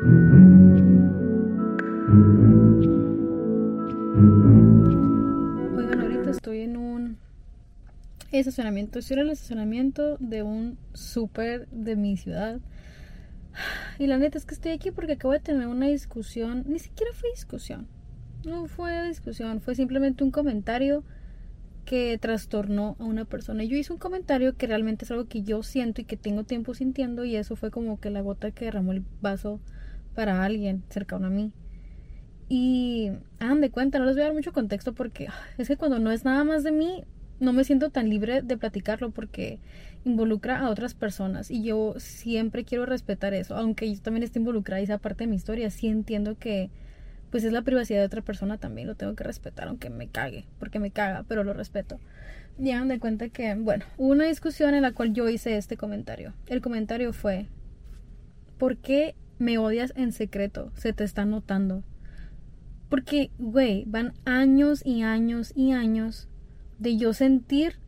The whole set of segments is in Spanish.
Oigan, ahorita estoy en un estacionamiento. Estoy en el estacionamiento de un súper de mi ciudad. Y la neta es que estoy aquí porque acabo de tener una discusión. Ni siquiera fue discusión. No fue discusión. Fue simplemente un comentario que trastornó a una persona. Yo hice un comentario que realmente es algo que yo siento y que tengo tiempo sintiendo. Y eso fue como que la gota que derramó el vaso para alguien cercano a mí. Y hagan de cuenta, no les voy a dar mucho contexto porque ah, es que cuando no es nada más de mí, no me siento tan libre de platicarlo porque involucra a otras personas y yo siempre quiero respetar eso, aunque yo también esté involucrada y esa parte de mi historia, sí entiendo que pues es la privacidad de otra persona también, lo tengo que respetar, aunque me cague, porque me caga, pero lo respeto. Y hagan de cuenta que, bueno, hubo una discusión en la cual yo hice este comentario. El comentario fue, ¿por qué me odias en secreto? Se te está notando. Porque, güey, van años y años y años de yo sentir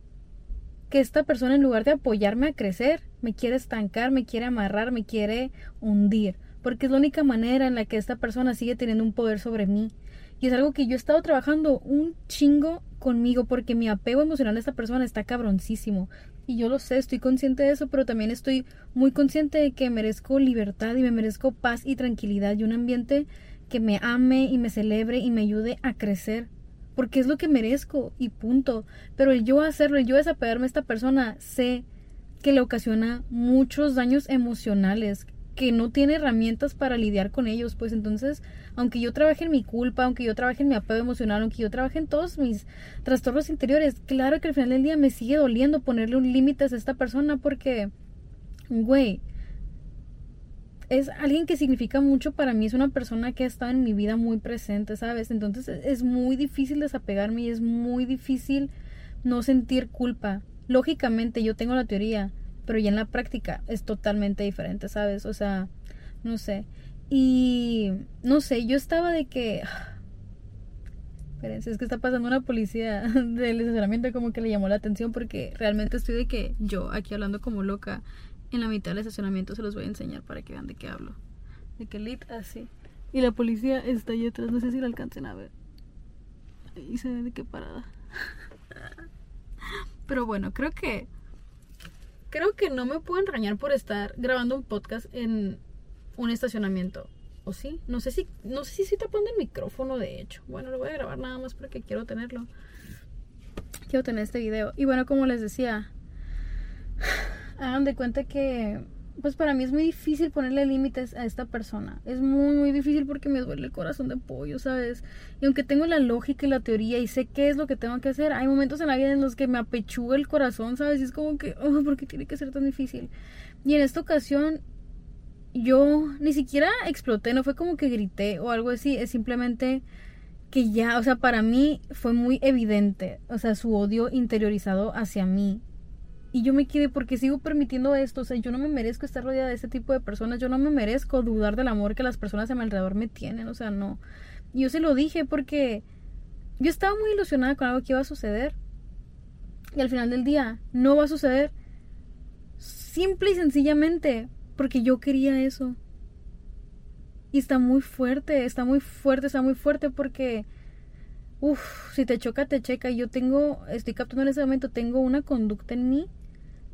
que esta persona en lugar de apoyarme a crecer, me quiere estancar, me quiere amarrar, me quiere hundir. Porque es la única manera en la que esta persona sigue teniendo un poder sobre mí. Y es algo que yo he estado trabajando un chingo conmigo porque mi apego emocional a esta persona está cabroncísimo. Y yo lo sé, estoy consciente de eso, pero también estoy muy consciente de que merezco libertad y me merezco paz y tranquilidad y un ambiente que me ame y me celebre y me ayude a crecer. Porque es lo que merezco y punto. Pero el yo hacerlo, el yo desapegarme a esta persona, sé que le ocasiona muchos daños emocionales, que no tiene herramientas para lidiar con ellos. Pues entonces, aunque yo trabaje en mi culpa, aunque yo trabaje en mi apego emocional, aunque yo trabaje en todos mis trastornos interiores, claro que al final del día me sigue doliendo ponerle un límite a esta persona porque, güey, es alguien que significa mucho para mí, es una persona que ha estado en mi vida muy presente, ¿sabes? Entonces es muy difícil desapegarme y es muy difícil no sentir culpa. Lógicamente yo tengo la teoría, pero ya en la práctica es totalmente diferente, ¿sabes? O sea, no sé. Y no sé, yo estaba de que... Espérense, es que está pasando una policía del estacionamiento como que le llamó la atención porque realmente estoy de que yo aquí hablando como loca en la mitad del estacionamiento se los voy a enseñar para que vean de qué hablo. De que lit así. Y la policía está ahí atrás, no sé si la alcancen a ver. Y se ve de qué parada. Pero bueno, creo que creo que no me pueden rañar por estar grabando un podcast en un estacionamiento. ¿O sí? No sé si no sé si estoy tapando el micrófono de hecho. Bueno, lo voy a grabar nada más porque quiero tenerlo. Quiero tener este video. Y bueno, como les decía, hagan de cuenta que pues para mí es muy difícil ponerle límites a esta persona. Es muy, muy difícil porque me duele el corazón de pollo, ¿sabes? Y aunque tengo la lógica y la teoría y sé qué es lo que tengo que hacer, hay momentos en la vida en los que me apechuga el corazón, ¿sabes? Y es como que, oh, ¿por qué tiene que ser tan difícil? Y en esta ocasión, yo ni siquiera exploté, no fue como que grité o algo así, es simplemente que ya, o sea, para mí fue muy evidente, o sea, su odio interiorizado hacia mí y yo me quedé porque sigo permitiendo esto. O sea, yo no me merezco estar rodeada de este tipo de personas. Yo no me merezco dudar del amor que las personas a mi alrededor me tienen. O sea, no. Y yo se lo dije porque yo estaba muy ilusionada con algo que iba a suceder. Y al final del día no va a suceder. Simple y sencillamente porque yo quería eso. Y está muy fuerte, está muy fuerte, está muy fuerte porque Uf, si te choca, te checa. Yo tengo, estoy captando en ese momento, tengo una conducta en mí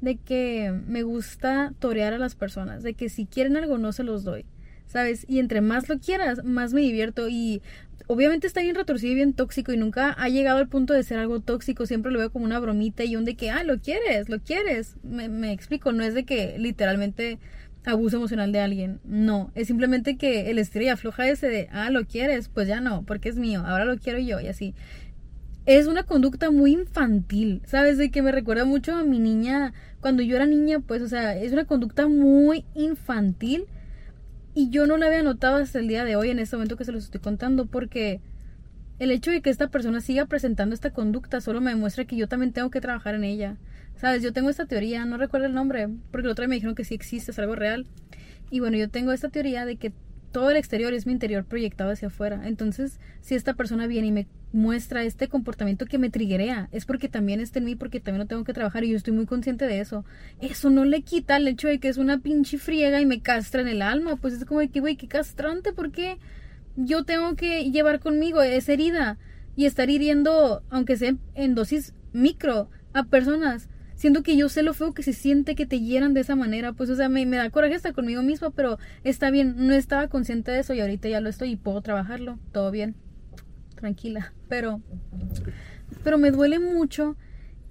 de que me gusta torear a las personas, de que si quieren algo no se los doy, ¿sabes? Y entre más lo quieras, más me divierto y obviamente está bien retorcido y bien tóxico y nunca ha llegado al punto de ser algo tóxico, siempre lo veo como una bromita y un de que, ah, lo quieres, lo quieres, me, me explico, no es de que literalmente abuso emocional de alguien, no, es simplemente que el estrella afloja ese de, ah, lo quieres, pues ya no, porque es mío, ahora lo quiero yo y así es una conducta muy infantil, ¿sabes? De que me recuerda mucho a mi niña, cuando yo era niña, pues, o sea, es una conducta muy infantil y yo no la había notado hasta el día de hoy, en este momento que se los estoy contando, porque el hecho de que esta persona siga presentando esta conducta solo me demuestra que yo también tengo que trabajar en ella. ¿Sabes? Yo tengo esta teoría, no recuerdo el nombre, porque el otro día me dijeron que sí existe, es algo real. Y bueno, yo tengo esta teoría de que todo el exterior es mi interior proyectado hacia afuera. Entonces, si esta persona viene y me muestra este comportamiento que me triguea. Es porque también está en mí, porque también lo tengo que trabajar y yo estoy muy consciente de eso. Eso no le quita el hecho de que es una pinche friega y me castra en el alma. Pues es como de que, güey, qué castrante, porque yo tengo que llevar conmigo esa herida y estar hiriendo, aunque sea en dosis micro, a personas. Siendo que yo sé lo feo que se siente que te hieran de esa manera. Pues, o sea, me, me da coraje hasta conmigo misma, pero está bien. No estaba consciente de eso y ahorita ya lo estoy y puedo trabajarlo. Todo bien. Tranquila. Pero, pero me duele mucho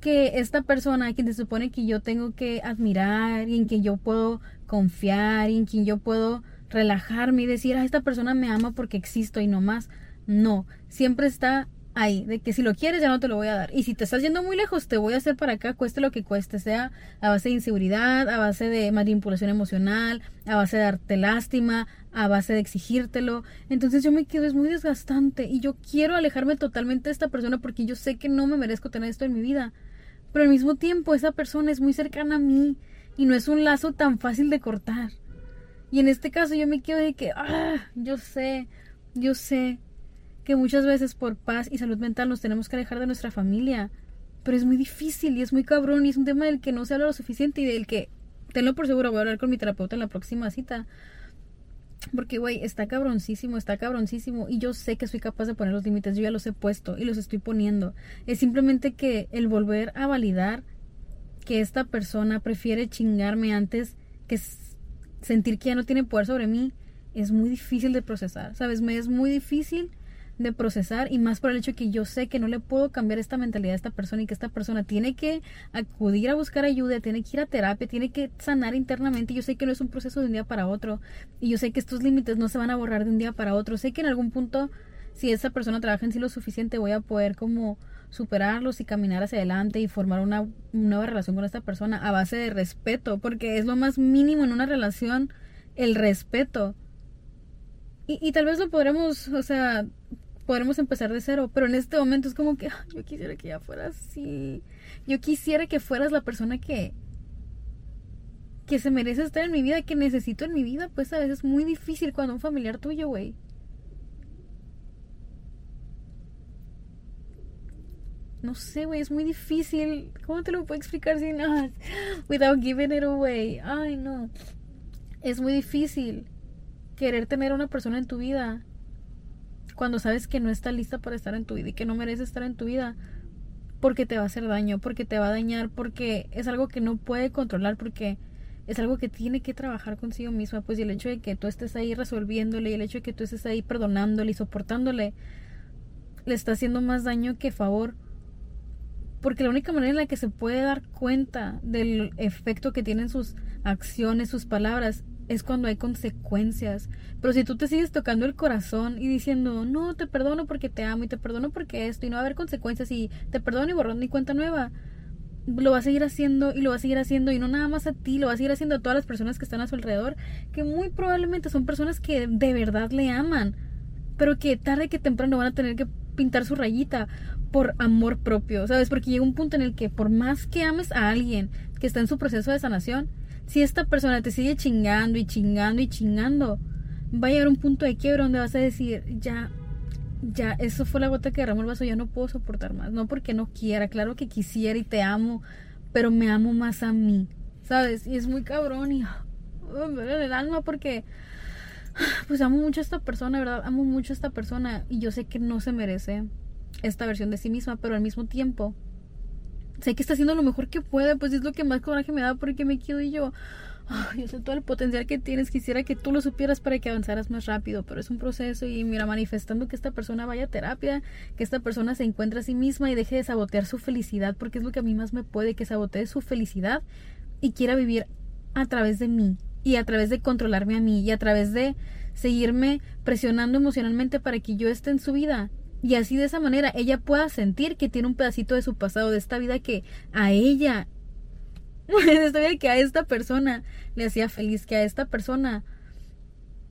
que esta persona, quien se supone que yo tengo que admirar y en quien yo puedo confiar y en quien yo puedo relajarme y decir, ah, esta persona me ama porque existo y no más. No, siempre está ahí, de que si lo quieres ya no te lo voy a dar. Y si te estás yendo muy lejos, te voy a hacer para acá, cueste lo que cueste, sea a base de inseguridad, a base de manipulación emocional, a base de darte lástima, a base de exigírtelo. Entonces yo me quedo, es muy desgastante y yo quiero alejarme totalmente de esta persona porque yo sé que no me merezco tener esto en mi vida. Pero al mismo tiempo esa persona es muy cercana a mí y no es un lazo tan fácil de cortar. Y en este caso yo me quedo de que, ah, yo sé, yo sé que muchas veces por paz y salud mental nos tenemos que alejar de nuestra familia. Pero es muy difícil y es muy cabrón y es un tema del que no se habla lo suficiente y del que, tenlo por seguro, voy a hablar con mi terapeuta en la próxima cita. Porque, güey, está cabroncísimo, está cabroncísimo. Y yo sé que soy capaz de poner los límites. Yo ya los he puesto y los estoy poniendo. Es simplemente que el volver a validar que esta persona prefiere chingarme antes que sentir que ya no tiene poder sobre mí es muy difícil de procesar. ¿Sabes? Me es muy difícil de procesar y más por el hecho que yo sé que no le puedo cambiar esta mentalidad a esta persona y que esta persona tiene que acudir a buscar ayuda, tiene que ir a terapia, tiene que sanar internamente. Yo sé que no es un proceso de un día para otro y yo sé que estos límites no se van a borrar de un día para otro. Sé que en algún punto, si esa persona trabaja en sí lo suficiente, voy a poder como superarlos y caminar hacia adelante y formar una nueva relación con esta persona a base de respeto, porque es lo más mínimo en una relación, el respeto. Y, y tal vez lo podremos, o sea, podremos empezar de cero, pero en este momento es como que yo quisiera que ya fueras así. Yo quisiera que fueras la persona que que se merece estar en mi vida, que necesito en mi vida, pues a veces es muy difícil cuando un familiar tuyo, güey. No sé, güey, es muy difícil. ¿Cómo te lo puedo explicar sin nada? Without giving it away. Ay, no. Es muy difícil querer tener a una persona en tu vida cuando sabes que no está lista para estar en tu vida y que no merece estar en tu vida porque te va a hacer daño, porque te va a dañar, porque es algo que no puede controlar, porque es algo que tiene que trabajar consigo misma, pues y el hecho de que tú estés ahí resolviéndole y el hecho de que tú estés ahí perdonándole y soportándole le está haciendo más daño que favor. Porque la única manera en la que se puede dar cuenta del efecto que tienen sus acciones, sus palabras, es cuando hay consecuencias. Pero si tú te sigues tocando el corazón y diciendo, no, te perdono porque te amo y te perdono porque esto y no va a haber consecuencias y te perdono y borrón ni cuenta nueva, lo va a seguir haciendo y lo va a seguir haciendo y no nada más a ti, lo va a seguir haciendo a todas las personas que están a su alrededor, que muy probablemente son personas que de verdad le aman, pero que tarde que temprano van a tener que pintar su rayita por amor propio, ¿sabes? Porque llega un punto en el que por más que ames a alguien que está en su proceso de sanación, si esta persona te sigue chingando y chingando y chingando, va a llegar un punto de quiebra donde vas a decir, ya, ya, eso fue la gota que derramó el vaso, ya no puedo soportar más. No porque no quiera, claro que quisiera y te amo, pero me amo más a mí, ¿sabes? Y es muy cabrón y me duele el alma porque, pues amo mucho a esta persona, ¿verdad? Amo mucho a esta persona y yo sé que no se merece esta versión de sí misma, pero al mismo tiempo sé que está haciendo lo mejor que puede, pues es lo que más coraje me da porque me quedo y yo, yo sé todo el potencial que tienes, quisiera que tú lo supieras para que avanzaras más rápido, pero es un proceso y mira, manifestando que esta persona vaya a terapia, que esta persona se encuentre a sí misma y deje de sabotear su felicidad, porque es lo que a mí más me puede, que sabotee su felicidad y quiera vivir a través de mí y a través de controlarme a mí y a través de seguirme presionando emocionalmente para que yo esté en su vida y así de esa manera ella pueda sentir que tiene un pedacito de su pasado, de esta vida que a ella, de esta vida que a esta persona le hacía feliz, que a esta persona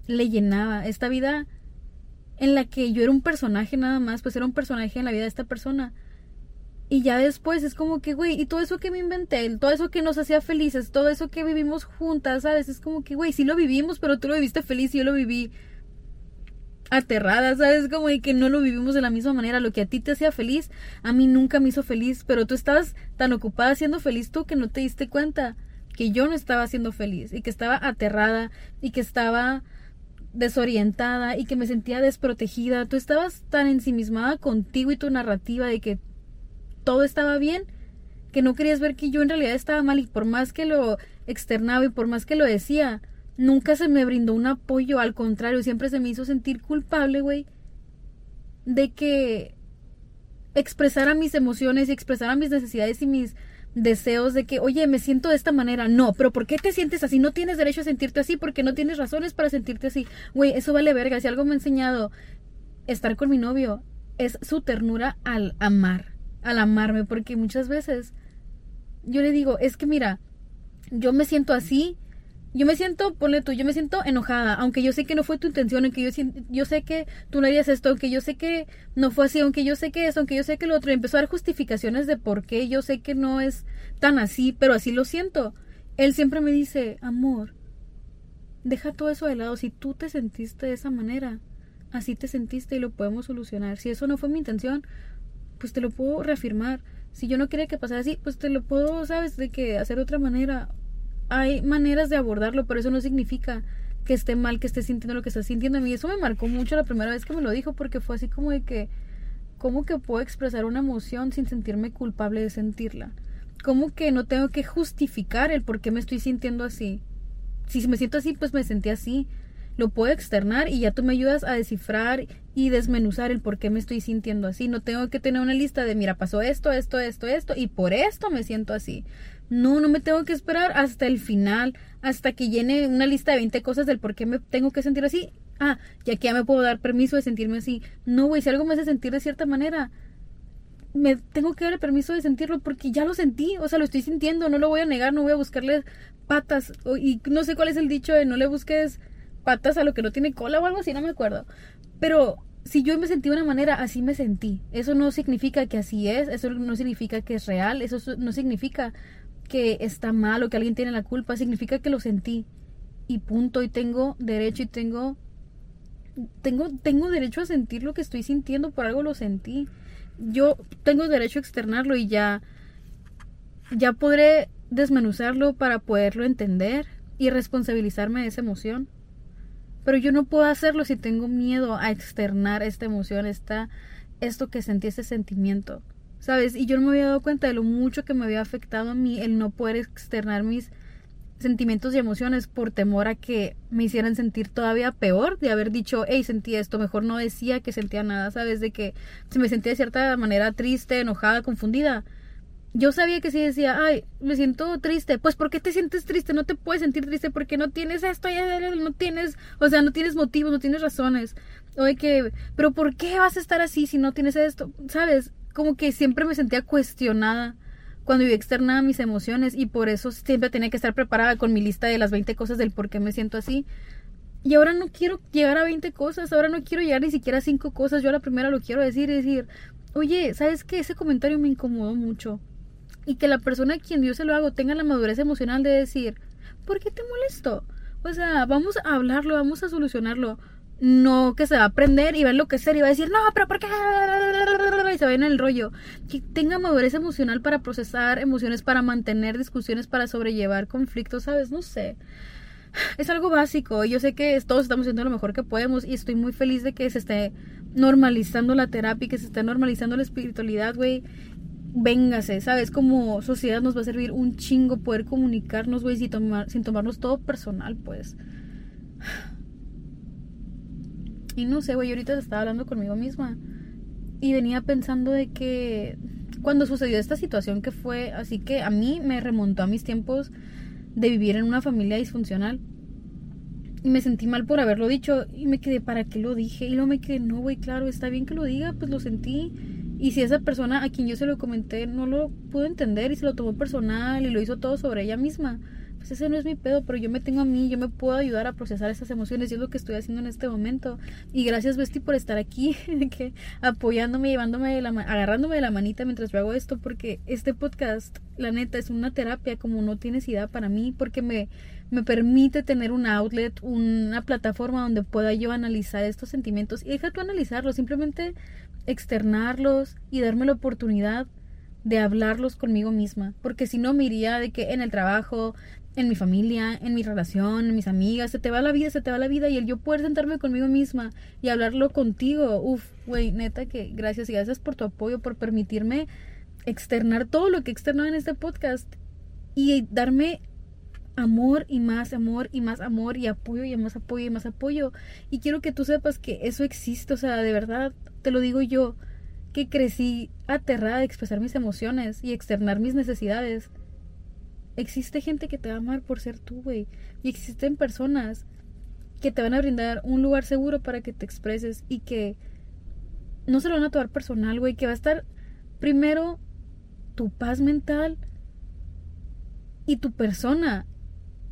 le llenaba, esta vida en la que yo era un personaje nada más, pues era un personaje en la vida de esta persona. Y ya después es como que, güey, y todo eso que me inventé, todo eso que nos hacía felices, todo eso que vivimos juntas, ¿sabes? Es como que, güey, sí lo vivimos, pero tú lo viviste feliz y yo lo viví aterrada, ¿sabes? Como de que no lo vivimos de la misma manera. Lo que a ti te hacía feliz, a mí nunca me hizo feliz, pero tú estabas tan ocupada siendo feliz tú que no te diste cuenta que yo no estaba siendo feliz y que estaba aterrada y que estaba desorientada y que me sentía desprotegida. Tú estabas tan ensimismada contigo y tu narrativa de que todo estaba bien que no querías ver que yo en realidad estaba mal y por más que lo externaba y por más que lo decía, nunca se me brindó un apoyo, al contrario, siempre se me hizo sentir culpable, güey, de que expresara mis emociones y expresara mis necesidades y mis deseos de que, oye, me siento de esta manera. No, pero ¿por qué te sientes así? No tienes derecho a sentirte así porque no tienes razones para sentirte así. Güey, eso vale verga. Si algo me ha enseñado estar con mi novio es su ternura al amar, al amarme, porque muchas veces yo le digo, es que mira, yo me siento así yo me siento, ponle tú, yo me siento enojada, aunque yo sé que no fue tu intención, aunque yo, yo sé que tú no harías esto, aunque yo sé que no fue así, aunque yo sé que eso, aunque yo sé que lo otro, y empezó a dar justificaciones de por qué yo sé que no es tan así, pero así lo siento. Él siempre me dice, amor, deja todo eso de lado, si tú te sentiste de esa manera, así te sentiste y lo podemos solucionar. Si eso no fue mi intención, pues te lo puedo reafirmar. Si yo no quería que pasara así, pues te lo puedo, sabes, de que hacer otra manera hay maneras de abordarlo, pero eso no significa que esté mal, que esté sintiendo lo que está sintiendo. A mí eso me marcó mucho la primera vez que me lo dijo, porque fue así como de que, ¿cómo que puedo expresar una emoción sin sentirme culpable de sentirla? ¿Cómo que no tengo que justificar el por qué me estoy sintiendo así? Si me siento así, pues me sentí así. Lo puedo externar y ya tú me ayudas a descifrar y desmenuzar el por qué me estoy sintiendo así. No tengo que tener una lista de, mira, pasó esto, esto, esto, esto, y por esto me siento así. No, no me tengo que esperar hasta el final, hasta que llene una lista de 20 cosas del por qué me tengo que sentir así. Ah, ya que ya me puedo dar permiso de sentirme así. No, güey, si algo me hace sentir de cierta manera, me tengo que dar el permiso de sentirlo porque ya lo sentí, o sea, lo estoy sintiendo, no lo voy a negar, no voy a buscarle patas. Y no sé cuál es el dicho de no le busques patas a lo que no tiene cola o algo así, no me acuerdo. Pero si yo me sentí de una manera, así me sentí. Eso no significa que así es, eso no significa que es real, eso no significa que está mal o que alguien tiene la culpa, significa que lo sentí. Y punto, y tengo derecho y tengo tengo tengo derecho a sentir lo que estoy sintiendo, por algo lo sentí. Yo tengo derecho a externarlo y ya ya podré desmenuzarlo para poderlo entender y responsabilizarme de esa emoción. Pero yo no puedo hacerlo si tengo miedo a externar esta emoción, esta, esto que sentí, ese sentimiento. ¿sabes? Y yo no me había dado cuenta de lo mucho que me había afectado a mí el no poder externar mis sentimientos y emociones por temor a que me hicieran sentir todavía peor de haber dicho, hey, sentí esto, mejor no decía que sentía nada, ¿sabes? De que si me sentía de cierta manera triste, enojada, confundida. Yo sabía que si decía, ay, me siento triste. Pues, ¿por qué te sientes triste? No te puedes sentir triste porque no tienes esto, no tienes, o sea, no tienes motivos, no tienes razones. O de que, pero ¿por qué vas a estar así si no tienes esto? ¿Sabes? como que siempre me sentía cuestionada cuando yo externaba mis emociones y por eso siempre tenía que estar preparada con mi lista de las 20 cosas del por qué me siento así. Y ahora no quiero llegar a 20 cosas, ahora no quiero llegar ni siquiera a 5 cosas, yo a la primera lo quiero decir y decir, oye, ¿sabes qué? Ese comentario me incomodó mucho. Y que la persona a quien yo se lo hago tenga la madurez emocional de decir, ¿por qué te molesto? O sea, vamos a hablarlo, vamos a solucionarlo no que se va a aprender y va a enloquecer y va a decir, no, pero ¿por qué? Y se va en el rollo. Que tenga madurez emocional para procesar emociones, para mantener discusiones, para sobrellevar conflictos, ¿sabes? No sé. Es algo básico. Yo sé que todos estamos haciendo lo mejor que podemos y estoy muy feliz de que se esté normalizando la terapia que se esté normalizando la espiritualidad, güey. Véngase, ¿sabes? Como sociedad nos va a servir un chingo poder comunicarnos, güey, sin, tomar, sin tomarnos todo personal, pues. Y no sé, güey, ahorita estaba hablando conmigo misma. Y venía pensando de que cuando sucedió esta situación que fue así que a mí me remontó a mis tiempos de vivir en una familia disfuncional. Y me sentí mal por haberlo dicho. Y me quedé, ¿para qué lo dije? Y luego me quedé, no, güey, claro, está bien que lo diga, pues lo sentí. Y si esa persona a quien yo se lo comenté no lo pudo entender y se lo tomó personal y lo hizo todo sobre ella misma, pues ese no es mi pedo, pero yo me tengo a mí, yo me puedo ayudar a procesar esas emociones y es lo que estoy haciendo en este momento. Y gracias, Besti, por estar aquí, que apoyándome, llevándome, la, agarrándome de la manita mientras yo hago esto, porque este podcast, la neta, es una terapia como no tienes idea para mí, porque me, me permite tener un outlet, una plataforma donde pueda yo analizar estos sentimientos. Y deja tú analizarlos, simplemente externarlos y darme la oportunidad de hablarlos conmigo misma, porque si no me iría de que en el trabajo, en mi familia, en mi relación, en mis amigas, se te va la vida, se te va la vida y el yo poder sentarme conmigo misma y hablarlo contigo, uff, güey, neta que gracias y gracias por tu apoyo, por permitirme externar todo lo que externado en este podcast y darme amor y más amor y más amor y apoyo y más apoyo y más apoyo. Y quiero que tú sepas que eso existe, o sea, de verdad, te lo digo yo, que crecí aterrada de expresar mis emociones y externar mis necesidades. Existe gente que te va a amar por ser tú, güey. Y existen personas que te van a brindar un lugar seguro para que te expreses y que no se lo van a tomar personal, güey. Que va a estar primero tu paz mental y tu persona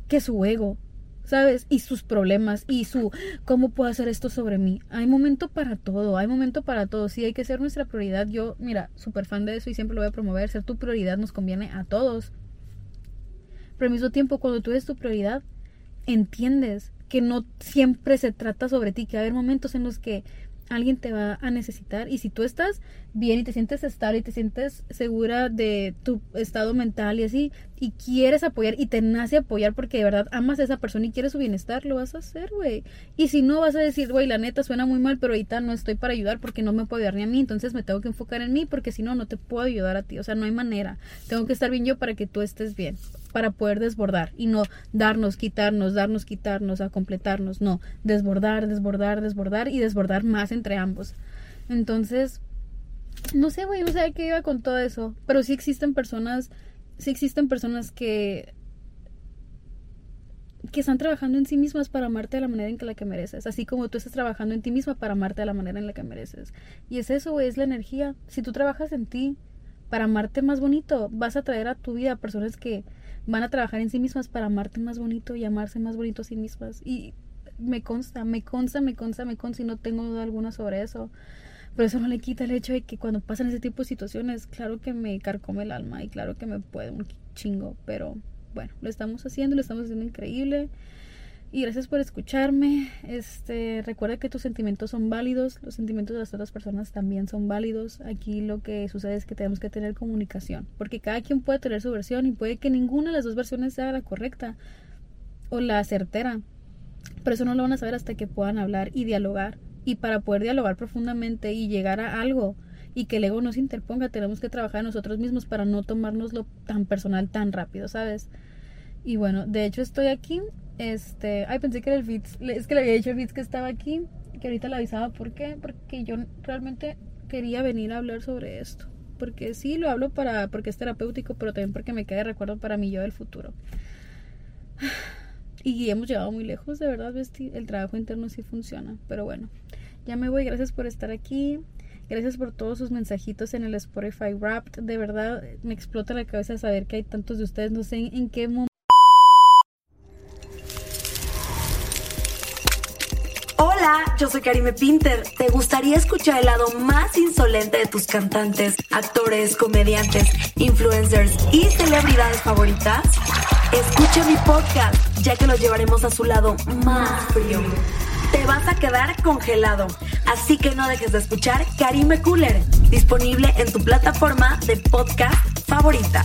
que su ego. ¿sabes? Y sus problemas y su cómo puedo hacer esto sobre mí. Hay momento para todo, hay momento para todo. Sí, hay que ser nuestra prioridad. Yo, mira, súper fan de eso y siempre lo voy a promover. Ser tu prioridad nos conviene a todos. Pero al mismo tiempo, cuando tú eres tu prioridad, entiendes que no siempre se trata sobre ti, que va haber momentos en los que alguien te va a necesitar y si tú estás bien y te sientes estable y te sientes segura de tu estado mental y así y quieres apoyar y te nace apoyar porque de verdad amas a esa persona y quieres su bienestar, lo vas a hacer, güey. Y si no vas a decir, güey, la neta suena muy mal, pero ahorita no estoy para ayudar porque no me puedo ayudar ni a mí, entonces me tengo que enfocar en mí porque si no no te puedo ayudar a ti, o sea, no hay manera. Tengo que estar bien yo para que tú estés bien para poder desbordar y no darnos, quitarnos, darnos, quitarnos, a completarnos, no, desbordar, desbordar, desbordar y desbordar más entre ambos. Entonces, no sé, güey, no sé qué iba con todo eso, pero sí existen personas, sí existen personas que que están trabajando en sí mismas para amarte de la manera en que la que mereces, así como tú estás trabajando en ti misma para amarte de la manera en la que mereces. Y es eso, es la energía. Si tú trabajas en ti para amarte más bonito, vas a traer a tu vida personas que van a trabajar en sí mismas para amarte más bonito y amarse más bonito a sí mismas. Y me consta, me consta, me consta, me consta y no tengo duda alguna sobre eso. Pero eso no le quita el hecho de que cuando pasan ese tipo de situaciones, claro que me carcome el alma y claro que me puede un chingo, pero bueno, lo estamos haciendo, lo estamos haciendo increíble. Y gracias por escucharme. Este, recuerda que tus sentimientos son válidos, los sentimientos de las otras personas también son válidos. Aquí lo que sucede es que tenemos que tener comunicación, porque cada quien puede tener su versión y puede que ninguna de las dos versiones sea la correcta o la certera. Pero eso no lo van a saber hasta que puedan hablar y dialogar. Y para poder dialogar profundamente y llegar a algo y que el ego no se interponga, tenemos que trabajar nosotros mismos para no tomárnoslo tan personal tan rápido, ¿sabes? Y bueno, de hecho estoy aquí este, ay, pensé que era el Fitz. Es que le había dicho el Fitz que estaba aquí, que ahorita le avisaba. ¿Por qué? Porque yo realmente quería venir a hablar sobre esto. Porque sí, lo hablo para porque es terapéutico, pero también porque me queda de recuerdo para mí yo del futuro. Y hemos llegado muy lejos, de verdad, el trabajo interno sí funciona. Pero bueno, ya me voy. Gracias por estar aquí. Gracias por todos sus mensajitos en el Spotify Wrapped. De verdad, me explota la cabeza saber que hay tantos de ustedes. No sé en qué momento Hola, yo soy Karime Pinter. ¿Te gustaría escuchar el lado más insolente de tus cantantes, actores, comediantes, influencers y celebridades favoritas? Escucha mi podcast, ya que los llevaremos a su lado más frío. Te vas a quedar congelado, así que no dejes de escuchar Karime Cooler, disponible en tu plataforma de podcast favorita.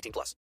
18 plus.